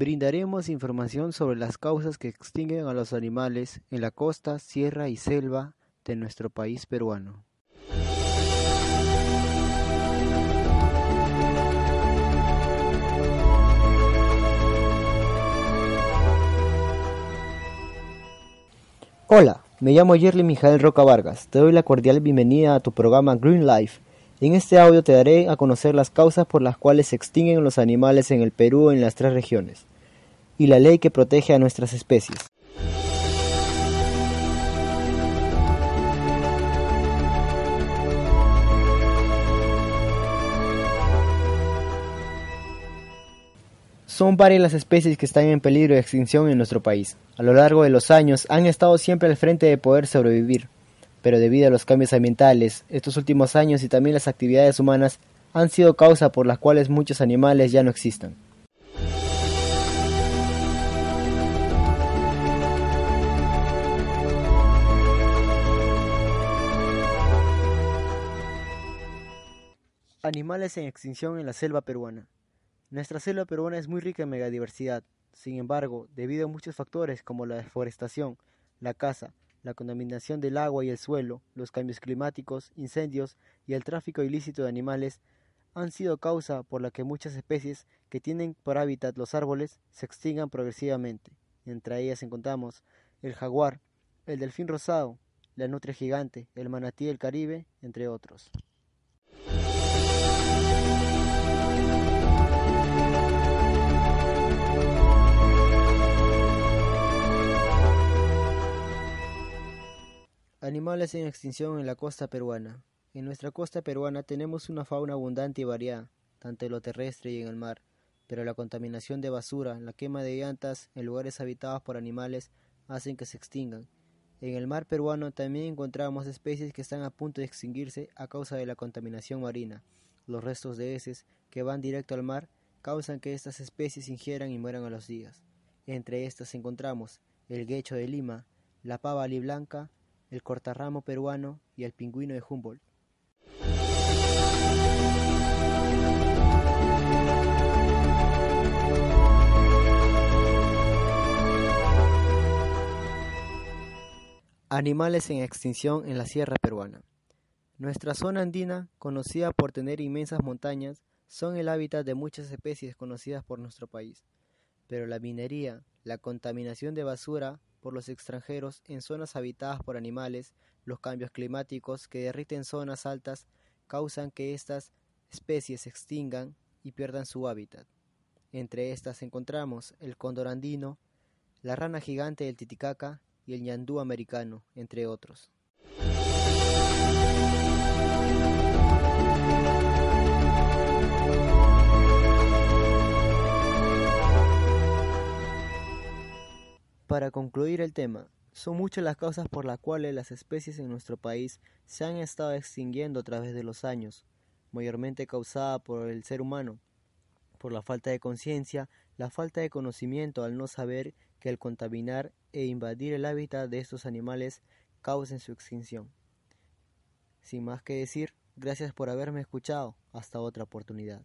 Brindaremos información sobre las causas que extinguen a los animales en la costa, sierra y selva de nuestro país peruano. Hola, me llamo Yerly Mijael Roca Vargas. Te doy la cordial bienvenida a tu programa Green Life. En este audio te daré a conocer las causas por las cuales se extinguen los animales en el Perú en las tres regiones y la ley que protege a nuestras especies. Son varias las especies que están en peligro de extinción en nuestro país. A lo largo de los años han estado siempre al frente de poder sobrevivir, pero debido a los cambios ambientales, estos últimos años y también las actividades humanas han sido causa por las cuales muchos animales ya no existen. Animales en extinción en la selva peruana. Nuestra selva peruana es muy rica en megadiversidad. Sin embargo, debido a muchos factores como la deforestación, la caza, la contaminación del agua y el suelo, los cambios climáticos, incendios y el tráfico ilícito de animales, han sido causa por la que muchas especies que tienen por hábitat los árboles se extingan progresivamente. Entre ellas encontramos el jaguar, el delfín rosado, la nutria gigante, el manatí del Caribe, entre otros. Animales en extinción en la costa peruana. En nuestra costa peruana tenemos una fauna abundante y variada, tanto en lo terrestre y en el mar, pero la contaminación de basura, la quema de llantas en lugares habitados por animales hacen que se extingan. En el mar peruano también encontramos especies que están a punto de extinguirse a causa de la contaminación marina. Los restos de heces que van directo al mar causan que estas especies ingieran y mueran a los días. Entre estas encontramos el guecho de Lima, la pava aliblanca, el cortarramo peruano y el pingüino de Humboldt. Animales en extinción en la sierra peruana. Nuestra zona andina, conocida por tener inmensas montañas, son el hábitat de muchas especies conocidas por nuestro país. Pero la minería, la contaminación de basura por los extranjeros en zonas habitadas por animales, los cambios climáticos que derriten zonas altas causan que estas especies se extingan y pierdan su hábitat. Entre estas encontramos el cóndor andino, la rana gigante del Titicaca y el ñandú americano, entre otros. Para concluir el tema, son muchas las causas por las cuales las especies en nuestro país se han estado extinguiendo a través de los años, mayormente causada por el ser humano, por la falta de conciencia, la falta de conocimiento al no saber que el contaminar e invadir el hábitat de estos animales causen su extinción. Sin más que decir, gracias por haberme escuchado. Hasta otra oportunidad.